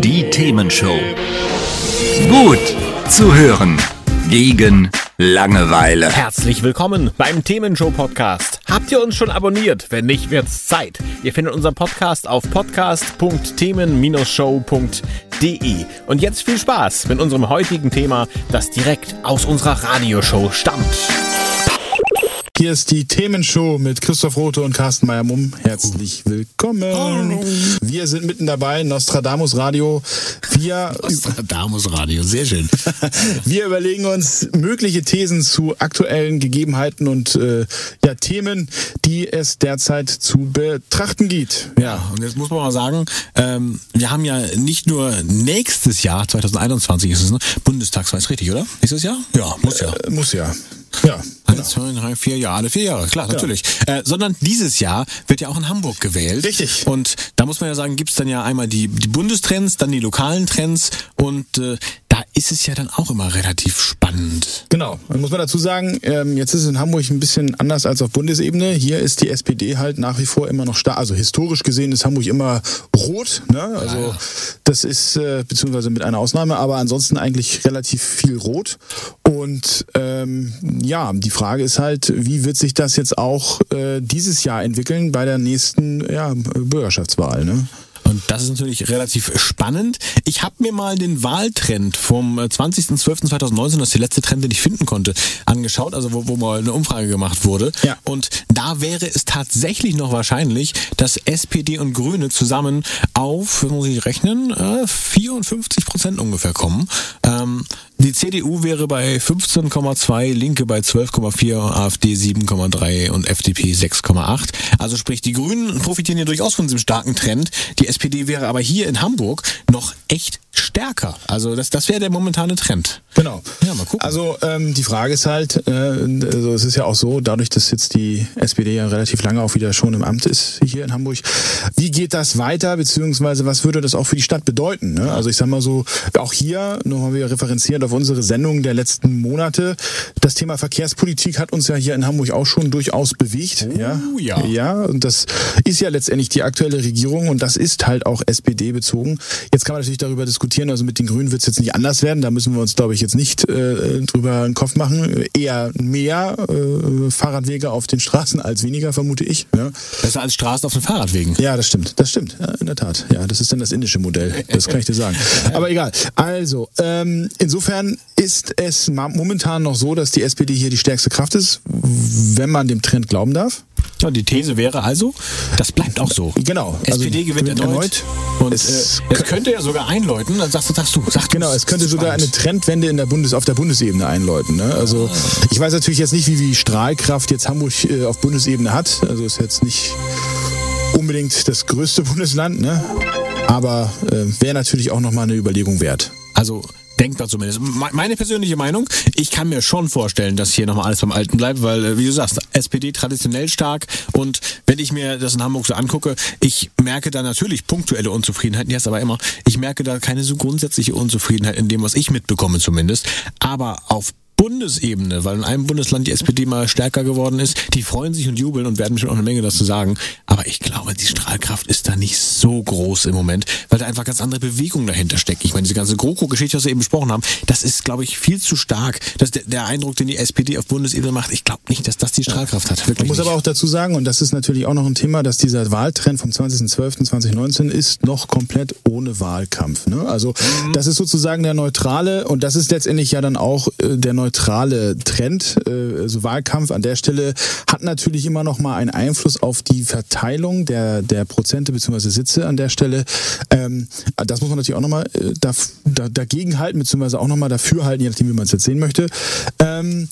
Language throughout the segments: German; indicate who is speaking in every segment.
Speaker 1: Die Themenshow. Gut zu hören. Gegen Langeweile.
Speaker 2: Herzlich willkommen beim Themenshow Podcast. Habt ihr uns schon abonniert? Wenn nicht, wird's Zeit. Ihr findet unseren Podcast auf podcast.themen-show.de. Und jetzt viel Spaß mit unserem heutigen Thema, das direkt aus unserer Radioshow stammt.
Speaker 3: Hier ist die Themenshow mit Christoph Rote und Carsten Meyer-Mumm. Herzlich willkommen. Wir sind mitten dabei, Nostradamus Radio. Wir,
Speaker 2: Nostradamus Radio, sehr schön.
Speaker 3: wir überlegen uns mögliche Thesen zu aktuellen Gegebenheiten und äh, ja, Themen, die es derzeit zu betrachten gibt.
Speaker 2: Ja, und jetzt muss man mal sagen, ähm, wir haben ja nicht nur nächstes Jahr, 2021 ist es, ne? Bundestagswahl, ist richtig, oder? Nächstes Jahr? Ja, muss ja.
Speaker 3: Äh, muss ja. Ja.
Speaker 2: Genau. Zwei, drei, vier Jahre, alle vier Jahre, klar, natürlich. Ja. Äh, sondern dieses Jahr wird ja auch in Hamburg gewählt.
Speaker 3: Richtig.
Speaker 2: Und da muss man ja sagen, gibt's dann ja einmal die, die Bundestrends, dann die lokalen Trends und äh, da ist es ja dann auch immer relativ spannend.
Speaker 3: Genau. Dann muss man dazu sagen, ähm, jetzt ist es in Hamburg ein bisschen anders als auf Bundesebene. Hier ist die SPD halt nach wie vor immer noch stark. Also historisch gesehen ist Hamburg immer rot. Ne? Also ja. das ist, äh, beziehungsweise mit einer Ausnahme, aber ansonsten eigentlich relativ viel rot. Und ähm, ja, die Frage ist halt, wie wird sich das jetzt auch äh, dieses Jahr entwickeln bei der nächsten ja, Bürgerschaftswahl? Ne?
Speaker 2: Und das ist natürlich relativ spannend. Ich habe mir mal den Wahltrend vom 20.12.2019, das ist der letzte Trend, den ich finden konnte, angeschaut, also wo, wo mal eine Umfrage gemacht wurde.
Speaker 3: Ja.
Speaker 2: Und da wäre es tatsächlich noch wahrscheinlich, dass SPD und Grüne zusammen auf, muss ich rechnen, 54 äh, Prozent ungefähr kommen. Ähm, die CDU wäre bei 15,2, Linke bei 12,4, AfD 7,3 und FDP 6,8. Also sprich, die Grünen profitieren ja durchaus von diesem starken Trend. Die SPD wäre aber hier in Hamburg noch echt stärker. Also das, das wäre der momentane Trend.
Speaker 3: Genau. Ja, mal gucken. Also ähm, die Frage ist halt, äh, also es ist ja auch so, dadurch, dass jetzt die SPD ja relativ lange auch wieder schon im Amt ist hier in Hamburg, wie geht das weiter, beziehungsweise was würde das auch für die Stadt bedeuten? Ne? Also ich sag mal so, auch hier, nochmal wieder referenziert auf unsere Sendung der letzten Monate, das Thema Verkehrspolitik hat uns ja hier in Hamburg auch schon durchaus bewegt.
Speaker 2: Oh,
Speaker 3: ja.
Speaker 2: ja.
Speaker 3: Ja, und das ist ja letztendlich die aktuelle Regierung und das ist halt auch SPD bezogen. Jetzt kann man natürlich darüber diskutieren, also mit den Grünen wird es jetzt nicht anders werden, da müssen wir uns, glaube ich, jetzt nicht äh, drüber einen Kopf machen. Eher mehr äh, Fahrradwege auf den Straßen als weniger, vermute ich. Ja.
Speaker 2: Besser als Straßen auf den Fahrradwegen.
Speaker 3: Ja, das stimmt. Das stimmt. Ja, in der Tat. Ja, das ist dann das indische Modell. Das kann ich dir sagen. Aber egal. Also, ähm, insofern ist es momentan noch so, dass die SPD hier die stärkste Kraft ist, wenn man dem Trend glauben darf.
Speaker 2: Ja, die These wäre also, das bleibt auch so.
Speaker 3: Genau.
Speaker 2: SPD also, gewinnt erneut. erneut. Und es, äh, es könnte ja sogar einläuten, dann sagst du, sagst du, sagst
Speaker 3: Genau, es könnte sogar eine Trendwende in der Bundes, auf der Bundesebene einläuten. Ne? Also ah. ich weiß natürlich jetzt nicht, wie die Strahlkraft jetzt Hamburg äh, auf Bundesebene hat. Also ist jetzt nicht unbedingt das größte Bundesland, ne? Aber äh, wäre natürlich auch nochmal eine Überlegung wert.
Speaker 2: Also denkbar zumindest. Meine persönliche Meinung, ich kann mir schon vorstellen, dass hier nochmal alles beim Alten bleibt, weil, äh, wie du sagst, SPD traditionell stark und wenn ich mir das in Hamburg so angucke, ich merke da natürlich punktuelle Unzufriedenheit, jetzt aber immer, ich merke da keine so grundsätzliche Unzufriedenheit in dem, was ich mitbekomme zumindest, aber auf Bundesebene, weil in einem Bundesland die SPD mal stärker geworden ist, die freuen sich und jubeln und werden bestimmt auch eine Menge dazu sagen. Aber ich glaube, die Strahlkraft ist da nicht so groß im Moment, weil da einfach ganz andere Bewegungen dahinter stecken. Ich meine, diese ganze GroKo-Geschichte, was wir eben besprochen haben, das ist, glaube ich, viel zu stark. Das der, der Eindruck, den die SPD auf Bundesebene macht, ich glaube nicht, dass das die Strahlkraft hat.
Speaker 3: Wirklich Man muss nicht. aber auch dazu sagen, und das ist natürlich auch noch ein Thema, dass dieser Wahltrend vom 20.12.2019 ist noch komplett ohne Wahlkampf. Ne? Also mhm. das ist sozusagen der neutrale und das ist letztendlich ja dann auch äh, der neutrale neutrale Trend. Äh, also Wahlkampf an der Stelle hat natürlich immer noch mal einen Einfluss auf die Verteilung der, der Prozente bzw. Sitze an der Stelle. Ähm, das muss man natürlich auch noch mal äh, da, da, dagegen halten bzw. auch noch mal dafür halten, je nachdem, wie man es jetzt sehen möchte. Ähm,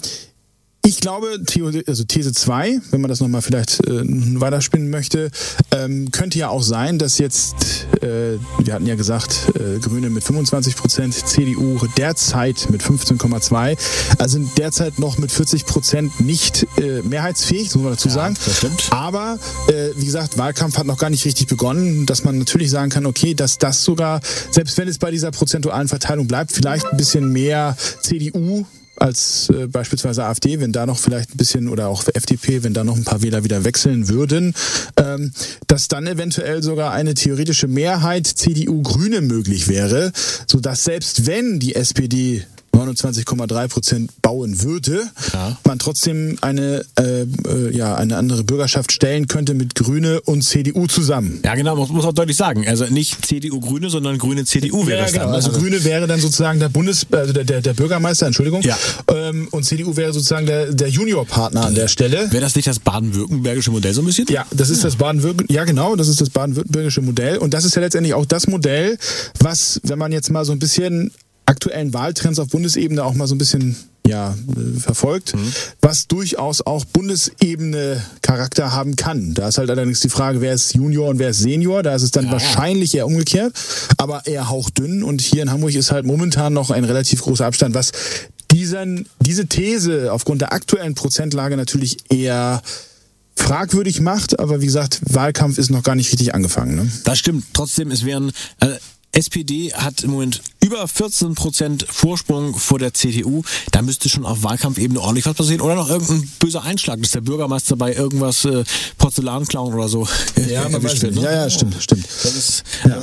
Speaker 3: ich glaube, also These 2, wenn man das nochmal vielleicht äh, weiterspinnen möchte, ähm, könnte ja auch sein, dass jetzt, äh, wir hatten ja gesagt, äh, Grüne mit 25 Prozent, CDU derzeit mit 15,2, also derzeit noch mit 40 Prozent nicht äh, mehrheitsfähig, muss man dazu
Speaker 2: ja,
Speaker 3: sagen.
Speaker 2: Das stimmt.
Speaker 3: Aber äh, wie gesagt, Wahlkampf hat noch gar nicht richtig begonnen, dass man natürlich sagen kann, okay, dass das sogar, selbst wenn es bei dieser prozentualen Verteilung bleibt, vielleicht ein bisschen mehr CDU als äh, beispielsweise AfD, wenn da noch vielleicht ein bisschen oder auch FDP, wenn da noch ein paar Wähler wieder wechseln würden, ähm, dass dann eventuell sogar eine theoretische Mehrheit CDU-Grüne möglich wäre, sodass selbst wenn die SPD 29,3 Prozent bauen würde, ja. man trotzdem eine, äh, äh, ja, eine andere Bürgerschaft stellen könnte mit Grüne und CDU zusammen.
Speaker 2: Ja, genau, man muss auch deutlich sagen. Also nicht CDU-Grüne, sondern Grüne-CDU wäre ja, das
Speaker 3: genau. dann. Also, also, Grüne wäre dann sozusagen der Bundes, also der, der, der Bürgermeister, Entschuldigung. Ja. Ähm, und CDU wäre sozusagen der, der Juniorpartner an der Stelle.
Speaker 2: Wäre das nicht das baden-württembergische Modell so ein bisschen?
Speaker 3: Ja, das ist das Baden-Württembergische, ja genau, das ist das baden-württembergische Modell. Und das ist ja letztendlich auch das Modell, was, wenn man jetzt mal so ein bisschen aktuellen Wahltrends auf Bundesebene auch mal so ein bisschen ja, äh, verfolgt, mhm. was durchaus auch Bundesebene Charakter haben kann. Da ist halt allerdings die Frage, wer ist Junior und wer ist Senior. Da ist es dann ja. wahrscheinlich eher umgekehrt, aber eher hauchdünn. Und hier in Hamburg ist halt momentan noch ein relativ großer Abstand, was diesen, diese These aufgrund der aktuellen Prozentlage natürlich eher fragwürdig macht, aber wie gesagt, Wahlkampf ist noch gar nicht richtig angefangen. Ne?
Speaker 2: Das stimmt. Trotzdem, es wären, äh, SPD hat im Moment über 14 Prozent Vorsprung vor der CDU. Da müsste schon auf Wahlkampfebene ordentlich was passieren. Oder noch irgendein böser Einschlag, dass der Bürgermeister bei irgendwas äh, Porzellan klauen oder so
Speaker 3: ja, erwischt wird. Ne? Ja, ja, stimmt, stimmt.
Speaker 2: Das ist ja.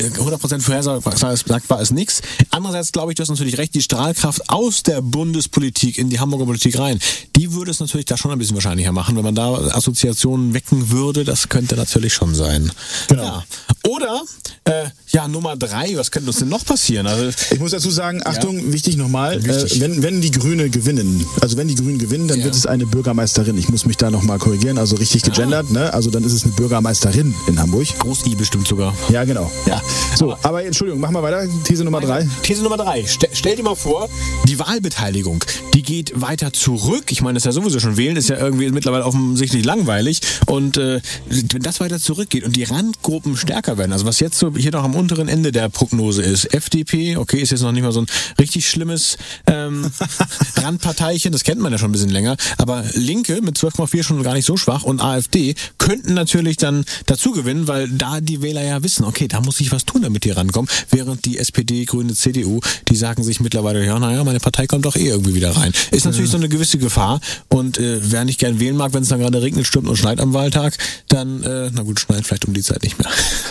Speaker 2: äh, 100 Prozent vorhersagbar ist nichts. Andererseits glaube ich, du hast natürlich recht, die Strahlkraft aus der Bundespolitik in die Hamburger Politik rein, die würde es natürlich da schon ein bisschen wahrscheinlicher machen, wenn man da Assoziationen wecken würde. Das könnte natürlich schon sein. Genau. Ja. Oder, äh, ja, Nummer drei, was könnte uns denn noch passieren?
Speaker 3: Also, ich muss dazu sagen, Achtung, ja. wichtig nochmal, äh, wenn, wenn die Grüne gewinnen, also wenn die Grünen gewinnen, dann ja. wird es eine Bürgermeisterin. Ich muss mich da nochmal korrigieren, also richtig gegendert, ah. ne? Also dann ist es eine Bürgermeisterin in Hamburg.
Speaker 2: Groß-I bestimmt sogar.
Speaker 3: Ja, genau. Ja. So, aber, aber Entschuldigung, machen wir weiter. These Nummer drei.
Speaker 2: These Nummer drei. Ste stell dir mal vor, die Wahlbeteiligung, die geht weiter zurück. Ich meine, das ist ja sowieso schon wählen, ist ja irgendwie mittlerweile offensichtlich langweilig. Und äh, wenn das weiter zurückgeht und die Randgruppen stärker werden, also was jetzt so hier noch am unteren Ende der Prognose ist. FDP, okay, ist jetzt noch nicht mal so ein richtig schlimmes ähm, Randparteichen, das kennt man ja schon ein bisschen länger, aber Linke mit 12,4 schon gar nicht so schwach und AfD könnten natürlich dann dazu gewinnen, weil da die Wähler ja wissen, okay, da muss ich was tun, damit die rankommen, während die SPD, Grüne, CDU, die sagen sich mittlerweile, ja, naja, meine Partei kommt doch eh irgendwie wieder rein. Ist natürlich so eine gewisse Gefahr und äh, wer nicht gern wählen mag, wenn es dann gerade regnet, stürmt und schneit am Wahltag, dann, äh, na gut, schneit vielleicht um die Zeit nicht mehr.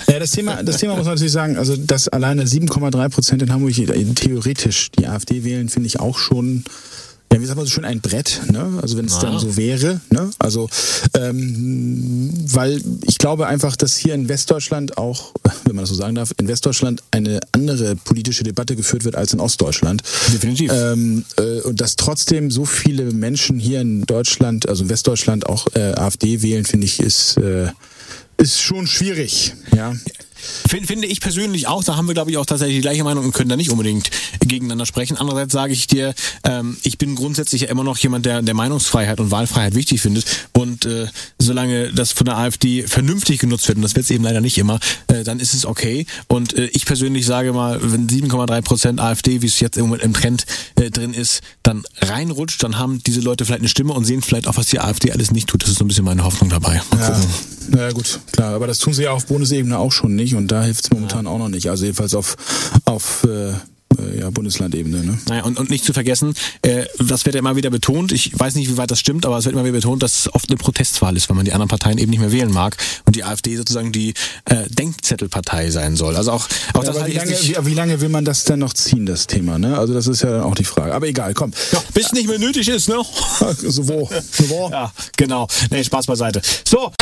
Speaker 3: Ja, das Thema, das Thema muss man natürlich sagen, also dass alleine 7,3 Prozent in Hamburg theoretisch die AfD wählen, finde ich auch schon ja, wie sagt man so schön, ein Brett, ne? Also wenn es dann so wäre, ne? Also ähm, weil ich glaube einfach, dass hier in Westdeutschland auch, wenn man das so sagen darf, in Westdeutschland eine andere politische Debatte geführt wird als in Ostdeutschland.
Speaker 2: Definitiv.
Speaker 3: Ähm, äh, und dass trotzdem so viele Menschen hier in Deutschland, also in Westdeutschland auch äh, AfD wählen, finde ich, ist äh, ist schon schwierig. Ja.
Speaker 2: Find, finde ich persönlich auch, da haben wir, glaube ich, auch tatsächlich die gleiche Meinung und können da nicht unbedingt gegeneinander sprechen. Andererseits sage ich dir, ähm, ich bin grundsätzlich ja immer noch jemand, der, der Meinungsfreiheit und Wahlfreiheit wichtig findet. Und äh, solange das von der AfD vernünftig genutzt wird, und das wird es eben leider nicht immer, äh, dann ist es okay. Und äh, ich persönlich sage mal, wenn 7,3 Prozent AfD, wie es jetzt im Moment im Trend äh, drin ist, dann reinrutscht, dann haben diese Leute vielleicht eine Stimme und sehen vielleicht auch, was die AfD alles nicht tut. Das ist so ein bisschen meine Hoffnung dabei.
Speaker 3: Mal ja. Naja gut, klar, aber das tun sie ja auf Bundesebene auch schon nicht und da hilft es momentan ja. auch noch nicht. Also jedenfalls auf, auf äh, äh, ja, Bundeslandebene. Ne?
Speaker 2: Naja, und, und nicht zu vergessen, äh, das wird ja immer wieder betont, ich weiß nicht, wie weit das stimmt, aber es wird immer wieder betont, dass es oft eine Protestwahl ist, wenn man die anderen Parteien eben nicht mehr wählen mag und die AfD sozusagen die äh, Denkzettelpartei sein soll. Also auch, auch
Speaker 3: ja, das wie, lange, wie, wie, lange will man das denn noch ziehen, das Thema? Ne? Also das ist ja dann auch die Frage. Aber egal, komm.
Speaker 2: Ja, bis ja. nicht mehr nötig ist, ne?
Speaker 3: so wo. So wo.
Speaker 2: Ja, genau. Nee, Spaß beiseite. So.